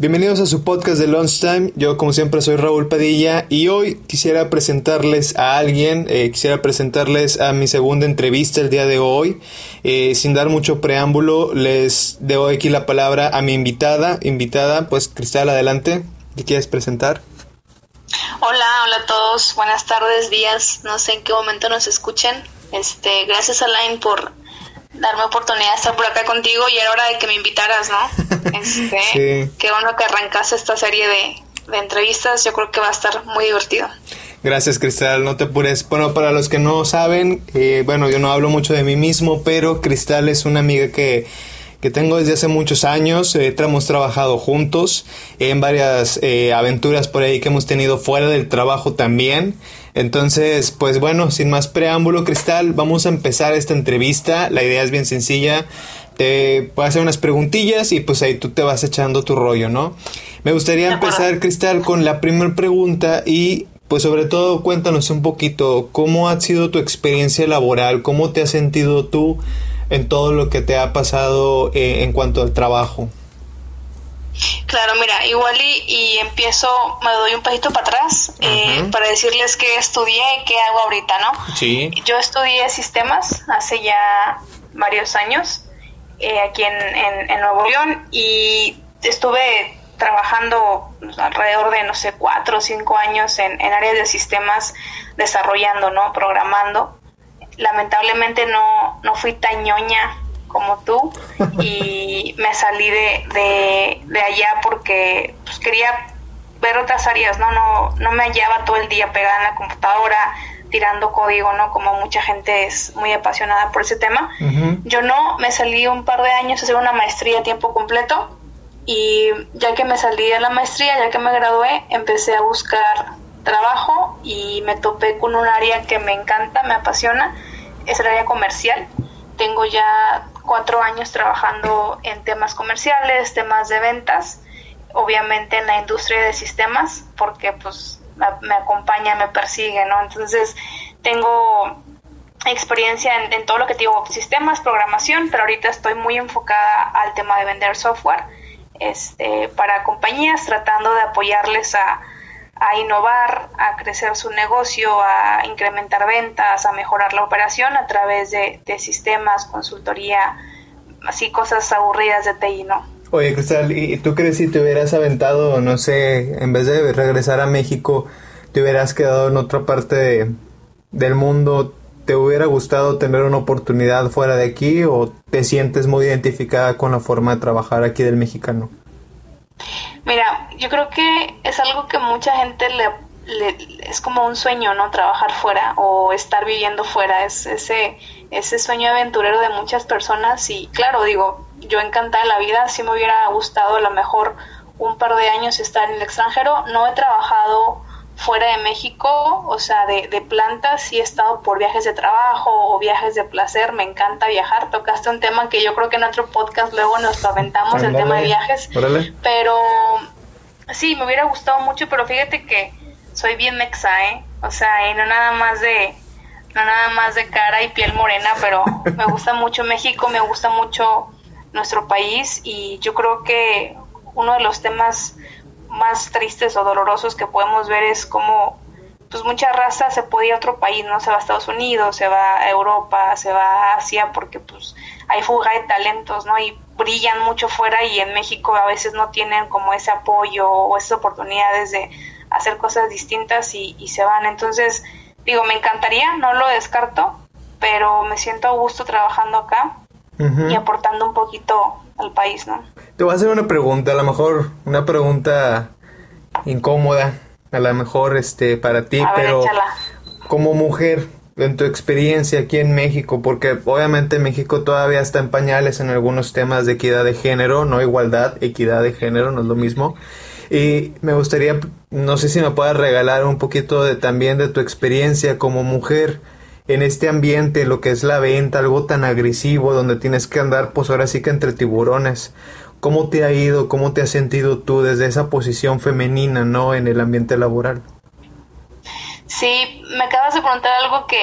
Bienvenidos a su podcast de Lunchtime. Yo, como siempre, soy Raúl Padilla y hoy quisiera presentarles a alguien. Eh, quisiera presentarles a mi segunda entrevista el día de hoy. Eh, sin dar mucho preámbulo, les doy aquí la palabra a mi invitada. Invitada, pues Cristal, adelante. ¿Qué quieres presentar? Hola, hola a todos. Buenas tardes, días. No sé en qué momento nos escuchen. Este, gracias Alain por darme oportunidad de estar por acá contigo y era hora de que me invitaras, ¿no? Este, Qué bueno que arrancase esta serie de, entrevistas, yo creo que va a estar muy divertido. Gracias Cristal, no te apures. Bueno, para los que no saben, eh, bueno, yo no hablo mucho de mí mismo, pero Cristal es una amiga que que tengo desde hace muchos años. Eh, hemos trabajado juntos en varias eh, aventuras por ahí que hemos tenido fuera del trabajo también. Entonces, pues bueno, sin más preámbulo, Cristal, vamos a empezar esta entrevista. La idea es bien sencilla. Te voy a hacer unas preguntillas y pues ahí tú te vas echando tu rollo, ¿no? Me gustaría empezar, Cristal, con la primera pregunta y pues sobre todo cuéntanos un poquito cómo ha sido tu experiencia laboral, cómo te has sentido tú en todo lo que te ha pasado eh, en cuanto al trabajo? Claro, mira, igual y, empiezo, me doy un pasito para atrás eh, para decirles qué estudié y qué hago ahorita, ¿no? Sí. Yo estudié sistemas hace ya varios años eh, aquí en, en, Nuevo León y estuve trabajando alrededor de, no sé, cuatro o cinco años en, en áreas de sistemas desarrollando, ¿no? Programando lamentablemente no, no fui tan ñoña como tú y me salí de, de, allá porque pues, quería ver otras áreas, ¿no? ¿no? No me hallaba todo el día pegada en la computadora tirando código, ¿no? Como mucha gente es muy apasionada por ese tema. Yo no, me salí un par de años a hacer una maestría a tiempo completo y ya que me salí de la maestría, ya que me gradué, empecé a buscar trabajo y me topé con un área que me encanta, me apasiona, es el área comercial. Tengo ya cuatro años trabajando en temas comerciales, temas de ventas, obviamente en la industria de sistemas, porque pues me, acompaña, me persigue, ¿no? Entonces tengo experiencia en, todo lo que digo, sistemas, programación, pero ahorita estoy muy enfocada al tema de vender software este, para compañías, tratando de apoyarles a, a innovar, a crecer su negocio, a incrementar ventas, a mejorar la operación a través de, sistemas, consultoría, así cosas aburridas de TI, ¿no? Oye, Cristal, ¿y tú crees si te hubieras aventado, no sé, en vez de regresar a México, te hubieras quedado en otra parte del mundo? ¿Te hubiera gustado tener una oportunidad fuera de aquí o te sientes muy identificada con la forma de trabajar aquí del mexicano? Mira, yo creo que es algo que mucha gente le, es como un sueño, ¿no? Trabajar fuera o estar viviendo fuera, es ese, ese sueño aventurero de muchas personas. Y claro, digo, yo encantada de la vida, si me hubiera gustado a lo mejor un par de años estar en el extranjero, no he trabajado fuera de México, o sea, de, de plantas, sí he estado por viajes de trabajo o viajes de placer, me encanta viajar. Tocaste un tema que yo creo que en otro podcast luego nos aventamos, el tema de viajes. Pero sí, me hubiera gustado mucho, pero fíjate que soy bien mexa, ¿eh? O sea, y no nada más de no nada más de cara y piel morena, pero me gusta mucho México, me gusta mucho nuestro país y yo creo que uno de los temas más tristes o dolorosos que podemos ver es como pues mucha raza se puede ir a otro país, ¿no? Se va a Estados Unidos, se va a Europa, se va a Asia, porque pues hay fuga de talentos, ¿no? Y brillan mucho fuera y en México a veces no tienen como ese apoyo o esas oportunidades de hacer cosas distintas y, se van. Entonces, digo, me encantaría, no lo descarto, pero me siento a gusto trabajando acá y aportando un poquito al país, ¿no? Te voy a hacer una pregunta, a lo mejor una pregunta incómoda, a lo mejor este para ti, pero como mujer, en tu experiencia aquí en México, porque obviamente México todavía está en pañales en algunos temas de equidad de género, no igualdad, equidad de género, no es lo mismo. Y me gustaría, no sé si me puedas regalar un poquito de también de tu experiencia como mujer en este ambiente, lo que es la venta, algo tan agresivo, donde tienes que andar, pues ahora sí que entre tiburones. ¿Cómo te ha ido, cómo te has sentido tú desde esa posición femenina, ¿no? En el ambiente laboral. Sí, me acabas de preguntar algo que,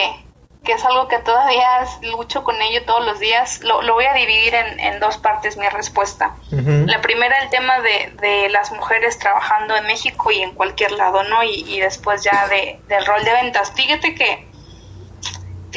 que es algo que todavía lucho con ello todos los días, lo, voy a dividir en, dos partes mi respuesta. La primera, el tema de, de, las mujeres trabajando en México y en cualquier lado, ¿no? Y, después ya de, del rol de ventas. Fíjate que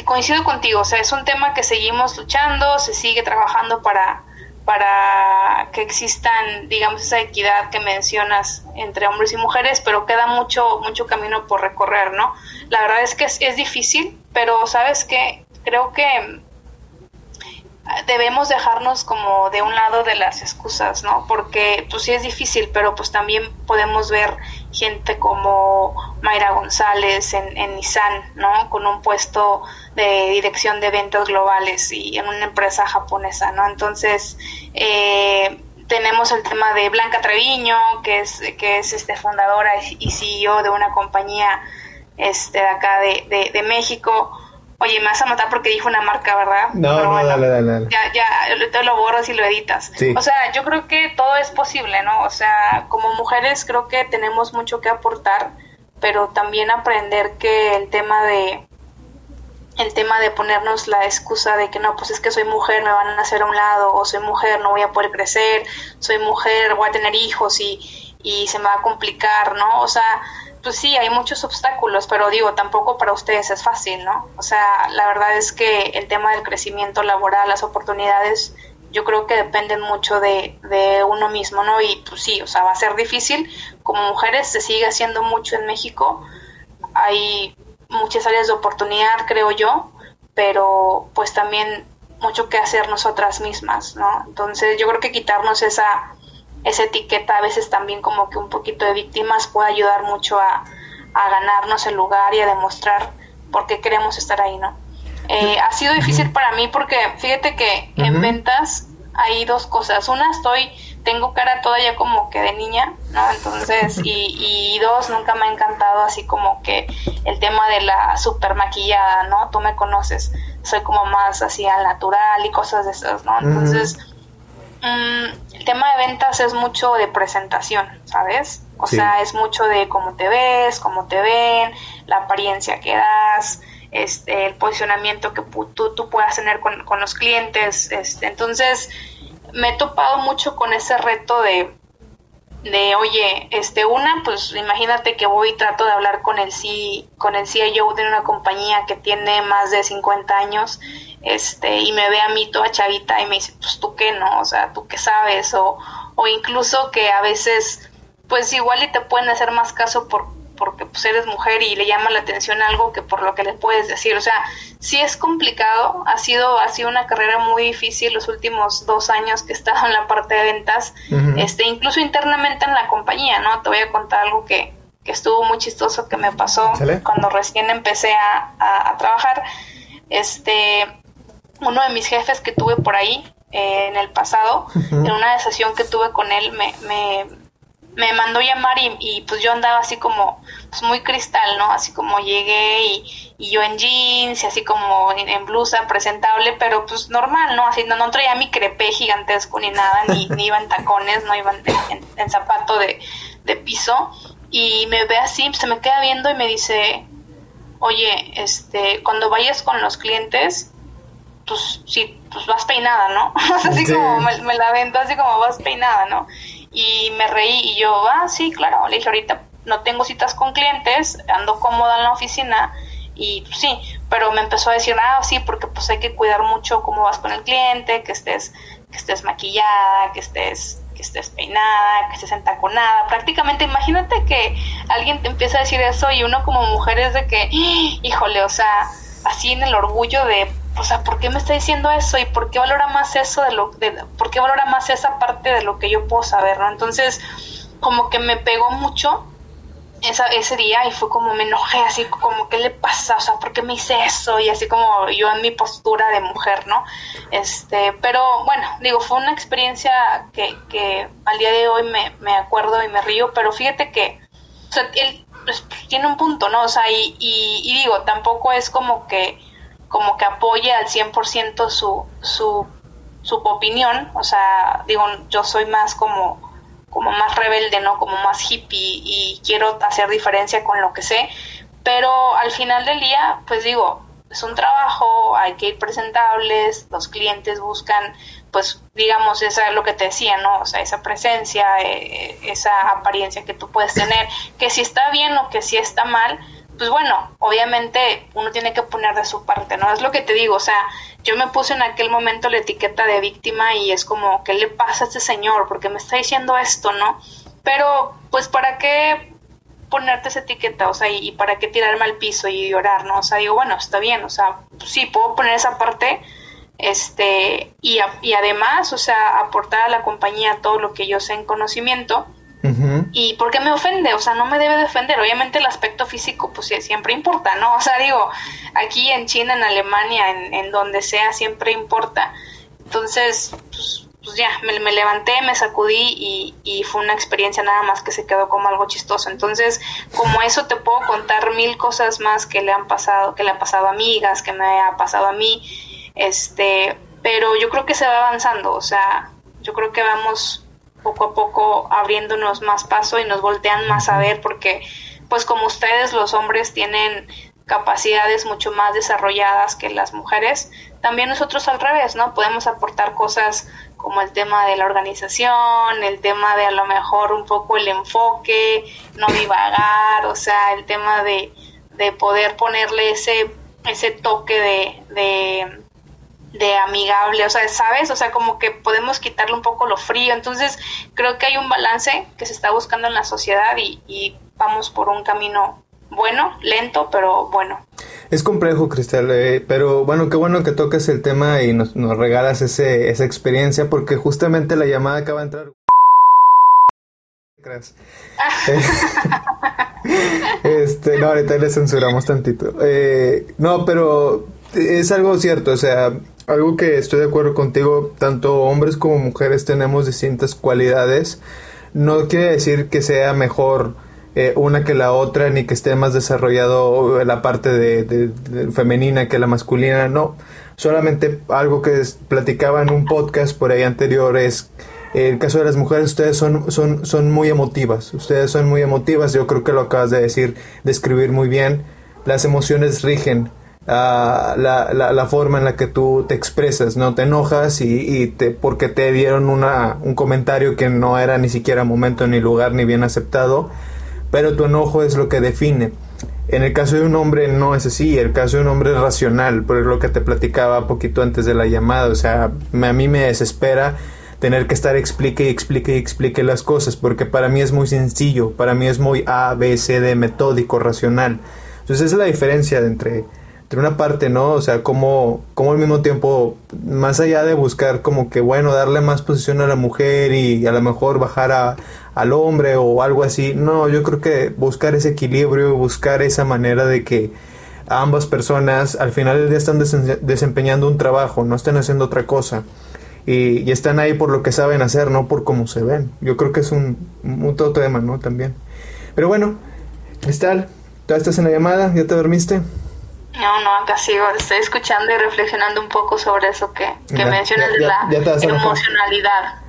coincido contigo, o sea, es un tema que seguimos luchando, se sigue trabajando para, para que existan, digamos, esa equidad que mencionas entre hombres y mujeres, pero queda mucho, mucho camino por recorrer, ¿no? La verdad es que es, es difícil, pero sabes que creo que debemos dejarnos como de un lado de las excusas, ¿no? Porque pues sí es difícil, pero pues también podemos ver gente como Mayra González en, en Nissan, ¿no? Con un puesto de dirección de ventas globales y en una empresa japonesa, ¿no? Entonces, eh, tenemos el tema de Blanca Treviño, que es, que es este fundadora y CEO de una compañía este, de acá de, de México Oye, me vas a matar porque dijo una marca, ¿verdad? No, no, dale, dale, Ya, ya, te lo borras y lo editas. O sea, yo creo que todo es posible, ¿no? O sea, como mujeres creo que tenemos mucho que aportar, pero también aprender que el tema de el tema de ponernos la excusa de que no, pues es que soy mujer, me van a hacer a un lado, o soy mujer, no voy a poder crecer, soy mujer, voy a tener hijos y, y se me va a complicar, ¿no? O sea, pues sí, hay muchos obstáculos, pero digo, tampoco para ustedes es fácil, ¿no? O sea, la verdad es que el tema del crecimiento laboral, las oportunidades, yo creo que dependen mucho de, de uno mismo, ¿no? Y pues sí, o sea, va a ser difícil. Como mujeres se sigue haciendo mucho en México. Hay muchas áreas de oportunidad, creo yo, pero pues también mucho que hacer nosotras mismas, ¿no? Entonces yo creo que quitarnos esa esa etiqueta a veces también como que un poquito de víctimas puede ayudar mucho a, ganarnos el lugar y a demostrar por qué queremos estar ahí, ¿no? Eh, ha sido difícil para mí porque fíjate que en ventas hay dos cosas. Una, estoy, tengo cara todavía como que de niña, ¿no? Entonces, y, y dos, nunca me ha encantado así como que el tema de la super maquillada, ¿no? Tú me conoces, soy como más así al natural y cosas de esas, ¿no? Entonces, Mm, el tema de ventas es mucho de presentación, ¿sabes? O sea, es mucho de cómo te ves, cómo te ven, la apariencia que das, este, el posicionamiento que tú, tú puedas tener con, con los clientes. Este, entonces, me he topado mucho con ese reto de, de oye, este, una, pues imagínate que voy y trato de hablar con el, C, con el CIO de una compañía que tiene más de 50 años este, y me ve a mí toda chavita y me dice, pues tú qué no, o sea, tú qué sabes, o, o incluso que a veces, pues igual y te pueden hacer más caso por, porque pues eres mujer y le llama la atención algo que por lo que le puedes decir, o sea, sí es complicado, ha sido, ha sido una carrera muy difícil los últimos dos años que he estado en la parte de ventas, este, incluso internamente en la compañía, ¿no? Te voy a contar algo que, que estuvo muy chistoso que me pasó cuando recién empecé a, a trabajar, este, uno de mis jefes que tuve por ahí eh, en el pasado, en una sesión que tuve con él, me, me, me mandó llamar y, y, pues yo andaba así como pues muy cristal, ¿no? Así como llegué y, y yo en jeans y así como en, blusa presentable, pero pues normal, ¿no? Así no, no traía mi crepé gigantesco ni nada, ni, ni iba en tacones, no iba en, en, zapato de, de piso y me ve así, se me queda viendo y me dice, oye, este, cuando vayas con los clientes, pues sí, pues vas peinada, ¿no? así como me, la vendo así como vas peinada, ¿no? Y me reí y yo, ah, sí, claro, le dije ahorita no tengo citas con clientes, ando cómoda en la oficina y pues, sí, pero me empezó a decir, ah, sí, porque pues hay que cuidar mucho cómo vas con el cliente, que estés, que estés maquillada, que estés, que estés peinada, que estés entaconada, prácticamente imagínate que alguien te empieza a decir eso y uno como mujer es de que, híjole, o sea, así en el orgullo de o sea, ¿por qué me está diciendo eso? ¿Y por qué valora más eso de lo, por qué valora más esa parte de lo que yo puedo saber, ¿no? Entonces, como que me pegó mucho ese día y fue como me enojé, así como, ¿qué le pasa? O sea, ¿por qué me hice eso? Y así como yo en mi postura de mujer, ¿no? Este, pero bueno, digo, fue una experiencia que, que al día de hoy me, me acuerdo y me río, pero fíjate que, él pues, tiene un punto, ¿no? O sea, y, y digo, tampoco es como que como que apoye al 100% su, su, su opinión, o sea, digo, yo soy más como, como más rebelde, ¿no? Como más hippie y quiero hacer diferencia con lo que sé, pero al final del día, pues digo, es un trabajo, hay que ir presentables, los clientes buscan, pues, digamos, esa es lo que te decía, ¿no? O sea, esa presencia, eh, esa apariencia que tú puedes tener, que si está bien o que si está mal, pues bueno, obviamente uno tiene que poner de su parte, ¿no? Es lo que te digo, o sea, yo me puse en aquel momento la etiqueta de víctima y es como, ¿qué le pasa a este señor? Porque me está diciendo esto, ¿no? Pero, pues, ¿para qué ponerte esa etiqueta? O sea, y, para qué tirarme al piso y llorar, ¿no? O sea, digo, bueno, está bien, o sea, sí, puedo poner esa parte, este, y, y además, o sea, aportar a la compañía todo lo que yo sé en conocimiento, ¿Y por qué me ofende? O sea, no me debe defender. Obviamente el aspecto físico, pues siempre importa, ¿no? O sea, digo, aquí en China, en Alemania, en, donde sea, siempre importa. Entonces, pues, pues ya, me, levanté, me sacudí y, fue una experiencia nada más que se quedó como algo chistoso. Entonces, como eso te puedo contar mil cosas más que le han pasado, que le ha pasado a amigas, que me ha pasado a mí, este, pero yo creo que se va avanzando, o sea, yo creo que vamos poco a poco abriéndonos más paso y nos voltean más a ver porque pues como ustedes los hombres tienen capacidades mucho más desarrolladas que las mujeres, también nosotros al revés, ¿no? Podemos aportar cosas como el tema de la organización, el tema de a lo mejor un poco el enfoque, no divagar, o sea, el tema de, de poder ponerle ese, ese toque de de amigable, o sea, ¿sabes? O sea, como que podemos quitarle un poco lo frío. Entonces, creo que hay un balance que se está buscando en la sociedad y, vamos por un camino bueno, lento, pero bueno. Es complejo, Cristal, eh, pero bueno, qué bueno que toques el tema y nos, nos regalas ese, esa experiencia porque justamente la llamada acaba de entrar. este, no, ahorita le censuramos tantito. Eh, no, pero es algo cierto, o sea, algo que estoy de acuerdo contigo, tanto hombres como mujeres tenemos distintas cualidades. No quiere decir que sea mejor eh, una que la otra, ni que esté más desarrollado la parte de, femenina que la masculina, no. Solamente algo que platicaba en un podcast por ahí anterior es el caso de las mujeres, ustedes son, son, son muy emotivas, ustedes son muy emotivas, yo creo que lo acabas de decir, describir muy bien, las emociones rigen la, la, la, forma en la que tú te expresas, ¿no? Te enojas y, porque te dieron una, un comentario que no era ni siquiera momento ni lugar ni bien aceptado, pero tu enojo es lo que define. En el caso de un hombre no es así, el caso de un hombre es racional, por lo que te platicaba poquito antes de la llamada, o sea, a mí me desespera tener que estar explique y explique y explique las cosas, porque para mí es muy sencillo, para mí es muy A, B, C, D, metódico, racional. Entonces esa es la diferencia entre entre una parte, ¿no? O sea, como, como al mismo tiempo, más allá de buscar como que, bueno, darle más posición a la mujer y a lo mejor bajar a, al hombre o algo así, no, yo creo que buscar ese equilibrio, buscar esa manera de que ambas personas al final del día están desempeñando un trabajo, no están haciendo otra cosa. Y, están ahí por lo que saben hacer, no por cómo se ven. Yo creo que es un, un todo tema, ¿no? También. Pero bueno, Cristal, ¿tú estás en la llamada? ¿Ya te dormiste? No, no, acá sigo, estoy escuchando y reflexionando un poco sobre eso que, que mencionas de la emocionalidad.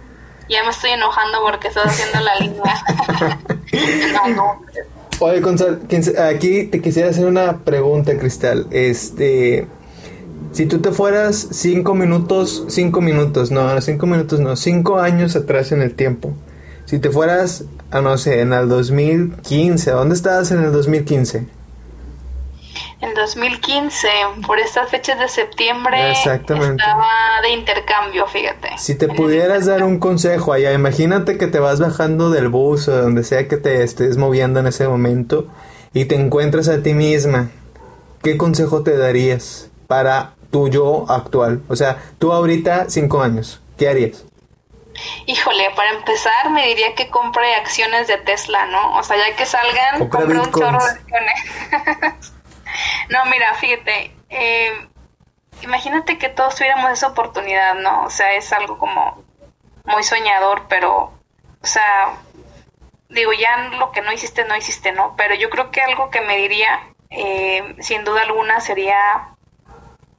Ya me estoy enojando porque estás haciendo la línea. no, no. Oye, aquí te quisiera hacer una pregunta, Cristal. Este, si tú te fueras cinco minutos, cinco minutos, no, cinco minutos no, cinco años atrás en el tiempo. Si te fueras, a no sé, en el 2015, ¿dónde estabas en el 2015? En 2015, por estas fechas de septiembre, estaba de intercambio, fíjate. Si te pudieras dar un consejo allá, imagínate que te vas bajando del bus o donde sea que te estés moviendo en ese momento y te encuentras a ti misma, ¿qué consejo te darías para tu yo actual? O sea, tú ahorita cinco años, ¿qué harías? Híjole, para empezar me diría que compre acciones de Tesla, ¿no? O sea, ya que salgan, compre un chorro de acciones. No, mira, fíjate, eh, imagínate que todos tuviéramos esa oportunidad, ¿no? O sea, es algo como muy soñador, pero, o sea, digo, ya lo que no hiciste, no hiciste, ¿no? Pero yo creo que algo que me diría, eh, sin duda alguna, sería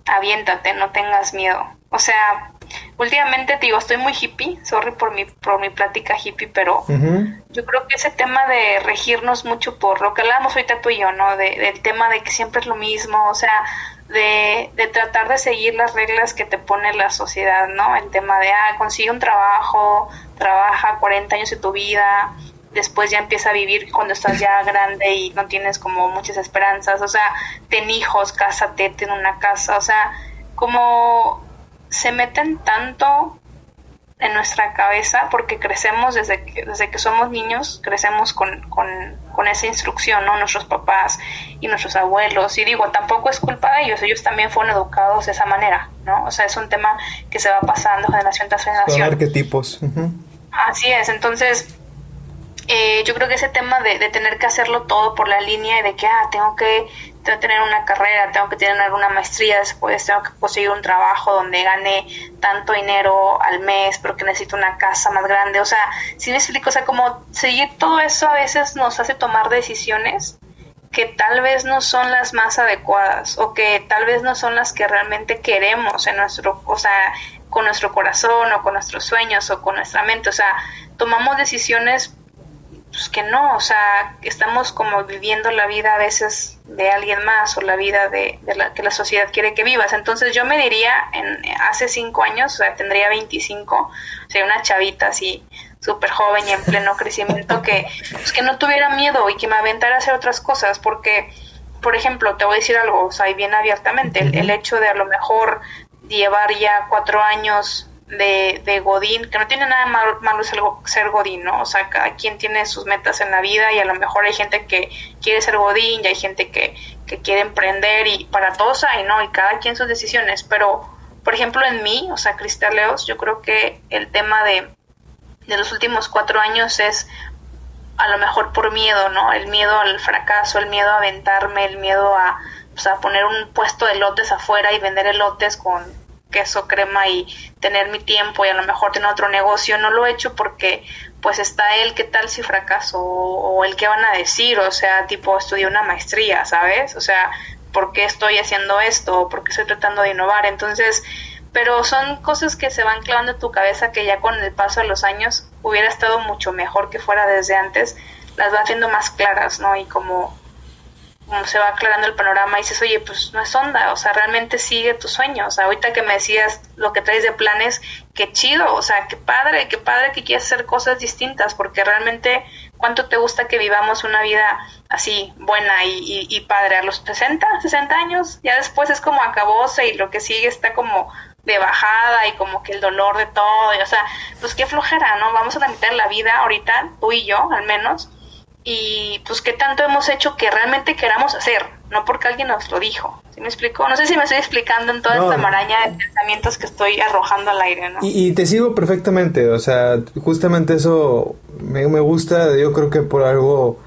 aviéntate, no tengas miedo. O sea, últimamente te digo, estoy muy hippie, sorry por mi, por mi plática hippie, pero yo creo que ese tema de regirnos mucho por lo que hablábamos ahorita tú y yo, ¿no? De, del tema de que siempre es lo mismo, o sea, de, de, tratar de seguir las reglas que te pone la sociedad, ¿no? El tema de, ah, consigue un trabajo, trabaja 40 años de tu vida, después ya empieza a vivir cuando estás ya grande y no tienes como muchas esperanzas, o sea, ten hijos, cásate, ten una casa, o sea, como se meten tanto en nuestra cabeza porque crecemos desde que, desde que somos niños, crecemos con, con, con, esa instrucción, ¿no? Nuestros papás y nuestros abuelos. Y digo, tampoco es culpa de ellos, ellos también fueron educados de esa manera, ¿no? O sea, es un tema que se va pasando generación tras generación. Son arquetipos. Así es, entonces eh, yo creo que ese tema de, de, tener que hacerlo todo por la línea y de que, ah, tengo que, tener una carrera, tengo que tener una maestría, después tengo que conseguir un trabajo donde gane tanto dinero al mes, pero que necesito una casa más grande. O sea, si me explico, o sea, como seguir todo eso a veces nos hace tomar decisiones que tal vez no son las más adecuadas o que tal vez no son las que realmente queremos en nuestro, o sea, con nuestro corazón o con nuestros sueños o con nuestra mente. O sea, tomamos decisiones pues que no, o sea, estamos como viviendo la vida a veces de alguien más o la vida de, la que la sociedad quiere que vivas. Entonces yo me diría, en, hace cinco años, o sea, tendría 25, o sea, una chavita así súper joven y en pleno crecimiento que, pues, que no tuviera miedo y que me aventara a hacer otras cosas, porque, por ejemplo, te voy a decir algo, o sea, y bien abiertamente, el hecho de a lo mejor llevar ya cuatro años de, de Godín, que no tiene nada malo, malo ser Godín, ¿no? O sea, cada quien tiene sus metas en la vida y a lo mejor hay gente que quiere ser Godín y hay gente que, que quiere emprender y para todos hay, ¿no? Y cada quien sus decisiones, pero por ejemplo en mí, o sea, Cristal Leos, yo creo que el tema de, de los últimos cuatro años es a lo mejor por miedo, ¿no? El miedo al fracaso, el miedo a aventarme, el miedo a, pues, a poner un puesto de lotes afuera y vender elotes con queso, crema y tener mi tiempo y a lo mejor tener otro negocio, no lo he hecho porque pues está él, ¿qué tal si fracaso? O, el que van a decir, o sea, tipo estudié una maestría, ¿sabes? O sea, ¿por qué estoy haciendo esto? ¿Por qué estoy tratando de innovar? Entonces, pero son cosas que se van clavando en tu cabeza que ya con el paso de los años hubiera estado mucho mejor que fuera desde antes, las va haciendo más claras, ¿no? Y como se va aclarando el panorama y dices, oye, pues no es onda, o sea, realmente sigue tu sueño. O sea, ahorita que me decías lo que traes de planes, qué chido, o sea, qué padre, qué padre que quieres hacer cosas distintas, porque realmente, ¿cuánto te gusta que vivamos una vida así, buena y, y, padre? A los 60, 60 años, ya después es como acabose y lo que sigue está como de bajada y como que el dolor de todo, y, o sea, pues qué flojera, ¿no? Vamos a la mitad de la vida ahorita, tú y yo al menos, y pues qué tanto hemos hecho que realmente queramos hacer, no porque alguien nos lo dijo. ¿Sí me explico? No sé si me estoy explicando en toda esta maraña de pensamientos que estoy arrojando al aire, ¿no? Y, te sigo perfectamente, o sea, justamente eso me, me gusta, yo creo que por algo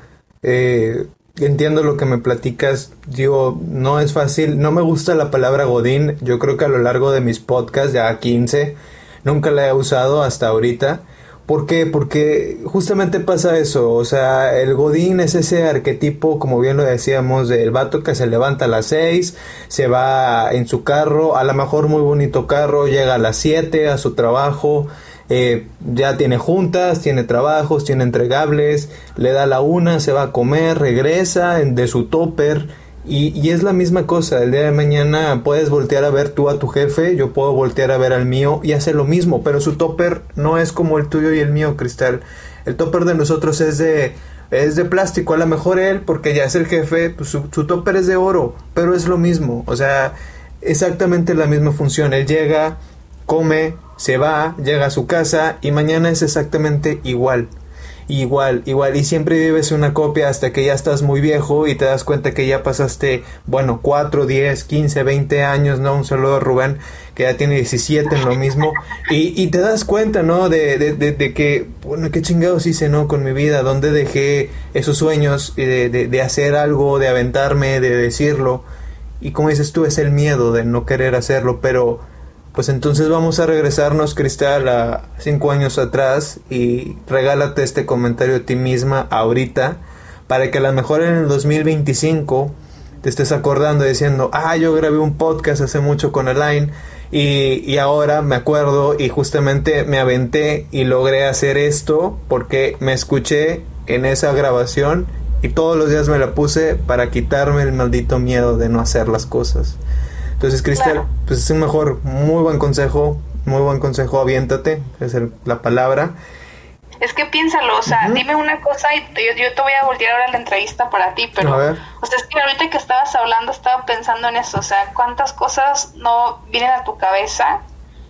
eh, entiendo lo que me platicas, digo, no es fácil, no me gusta la palabra Godín, yo creo que a lo largo de mis podcasts, ya 15, nunca la he usado hasta ahorita ¿Por qué? Porque justamente pasa eso, o sea, el Godín es ese arquetipo, como bien lo decíamos, del vato que se levanta a las 6, se va en su carro, a lo mejor muy bonito carro, llega a las 7 a su trabajo, eh, ya tiene juntas, tiene trabajos, tiene entregables, le da la una, se va a comer, regresa de su topper y, es la misma cosa, el día de mañana puedes voltear a ver tú a tu jefe, yo puedo voltear a ver al mío y hacer lo mismo, pero su topper no es como el tuyo y el mío, Cristal. El topper de nosotros es de, es de plástico, a lo mejor él, porque ya es el jefe, pues su, su topper es de oro, pero es lo mismo, o sea, exactamente la misma función. Él llega, come, se va, llega a su casa y mañana es exactamente igual. Igual, igual, y siempre vives una copia hasta que ya estás muy viejo y te das cuenta que ya pasaste, bueno, 4, 10, 15, 20 años, ¿no? Un saludo a Rubén, que ya tiene 17 en lo mismo, y, y te das cuenta, ¿no? De, de, de, que, bueno, qué chingados hice, ¿no? Con mi vida, dónde dejé esos sueños de, de, de hacer algo, de aventarme, de decirlo, y como dices tú, es el miedo de no querer hacerlo, pero pues entonces vamos a regresarnos, Cristal, a cinco años atrás y regálate este comentario a ti misma ahorita para que a lo mejor en el 2025 te estés acordando diciendo, ah, yo grabé un podcast hace mucho con Elaine y, y ahora me acuerdo y justamente me aventé y logré hacer esto porque me escuché en esa grabación y todos los días me la puse para quitarme el maldito miedo de no hacer las cosas. Entonces, Cristal, pues es un mejor, muy buen consejo, muy buen consejo, aviéntate, es la palabra. Es que piénsalo, o sea, dime una cosa y yo, te voy a voltear ahora la entrevista para ti, pero, o sea, es que ahorita que estabas hablando estaba pensando en eso, o sea, cuántas cosas no vienen a tu cabeza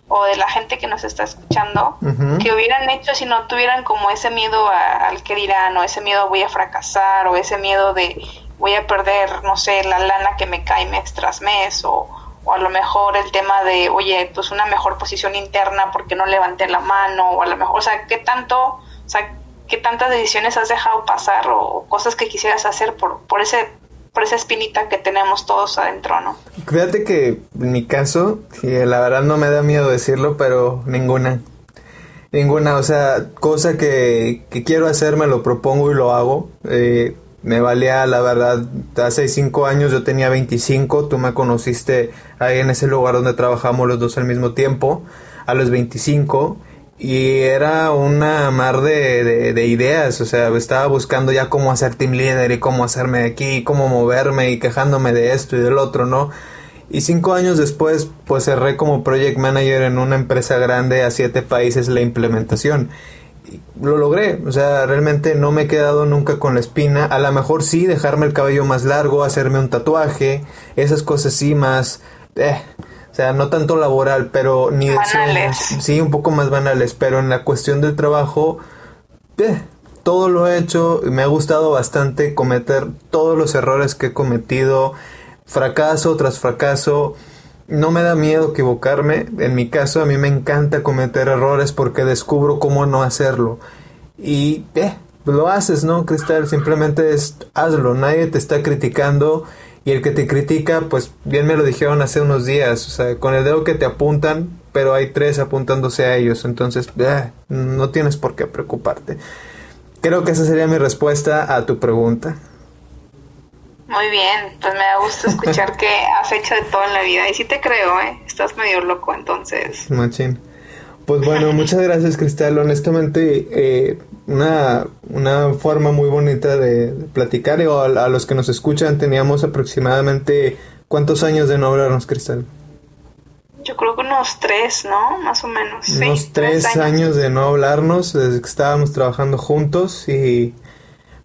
o de la gente que nos está escuchando que hubieran hecho si no tuvieran como ese miedo al que dirán o ese miedo voy a fracasar o ese miedo de voy a perder, no sé, la lana que me cae mes tras mes o, o a lo mejor el tema de, oye, pues una mejor posición interna porque no levanté la mano, o a lo mejor, o sea, ¿qué tanto, o sea, qué tantas decisiones has dejado pasar o cosas que quisieras hacer por, por ese por esa espinita que tenemos todos adentro, ¿no? Fíjate que en mi caso, la verdad no me da miedo decirlo, pero ninguna. Ninguna, o sea, cosa que, que quiero hacer me lo propongo y lo hago. Eh, me valía, la verdad, hace cinco años yo tenía 25, tú me conociste ahí en ese lugar donde trabajamos los dos al mismo tiempo, a los 25, y era una mar de, de, ideas, o sea, estaba buscando ya cómo hacer team leader y cómo hacerme aquí, cómo moverme y quejándome de esto y del otro, ¿no? Y cinco años después, pues cerré como project manager en una empresa grande a siete países la implementación lo logré, o sea, realmente no me he quedado nunca con la espina, a lo mejor sí dejarme el cabello más largo, hacerme un tatuaje, esas cosas sí más, eh, o sea, no tanto laboral, pero ni banales. sí, un poco más banales, pero en la cuestión del trabajo, eh, todo lo he hecho, y me ha gustado bastante cometer todos los errores que he cometido, fracaso tras fracaso, no me da miedo equivocarme. En mi caso, a mí me encanta cometer errores porque descubro cómo no hacerlo. Y eh, lo haces, ¿no, Cristal? Simplemente es hazlo. Nadie te está criticando. Y el que te critica, pues bien me lo dijeron hace unos días. O sea, con el dedo que te apuntan, pero hay tres apuntándose a ellos. Entonces, eh, no tienes por qué preocuparte. Creo que esa sería mi respuesta a tu pregunta. Muy bien, pues me da gusto escuchar que has hecho de todo en la vida. Y sí te creo, ¿eh? Estás medio loco, entonces. Machín. Pues bueno, muchas gracias, Cristal. Honestamente, eh, una, una forma muy bonita de, platicar. O a, los que nos escuchan, teníamos aproximadamente. ¿Cuántos años de no hablarnos, Cristal? Yo creo que unos tres, ¿no? Más o menos. Unos tres, años. años de no hablarnos desde que estábamos trabajando juntos. Y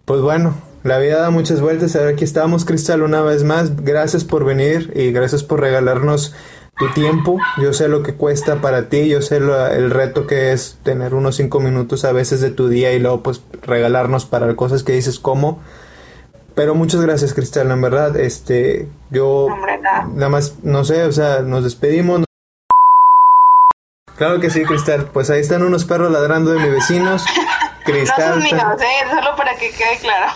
pues bueno, la vida da muchas vueltas. Ahora aquí estamos, Cristal, una vez más. Gracias por venir y gracias por regalarnos tu tiempo. Yo sé lo que cuesta para ti, yo sé el reto que es tener unos cinco minutos a veces de tu día y luego pues regalarnos para cosas que dices como. Pero muchas gracias, Cristal, en verdad. Este, yo nada más, no sé, o sea, nos despedimos. Claro que sí, Cristal. Pues ahí están unos perros ladrando de mis vecinos. Cristal. No son míos, ¿eh? Solo para que quede claro.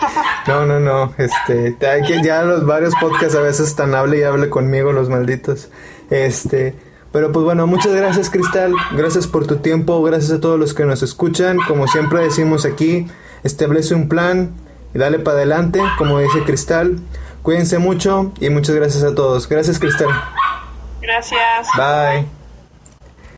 No, no, no. Este, ya los varios podcasts a veces están hable y hable conmigo los malditos. Este, pero pues bueno, muchas gracias Cristal, gracias por tu tiempo, gracias a todos los que nos escuchan. Como siempre decimos aquí, establece un plan y dale para adelante, como dice Cristal. Cuídense mucho y muchas gracias a todos. Gracias Cristal. Gracias. Bye.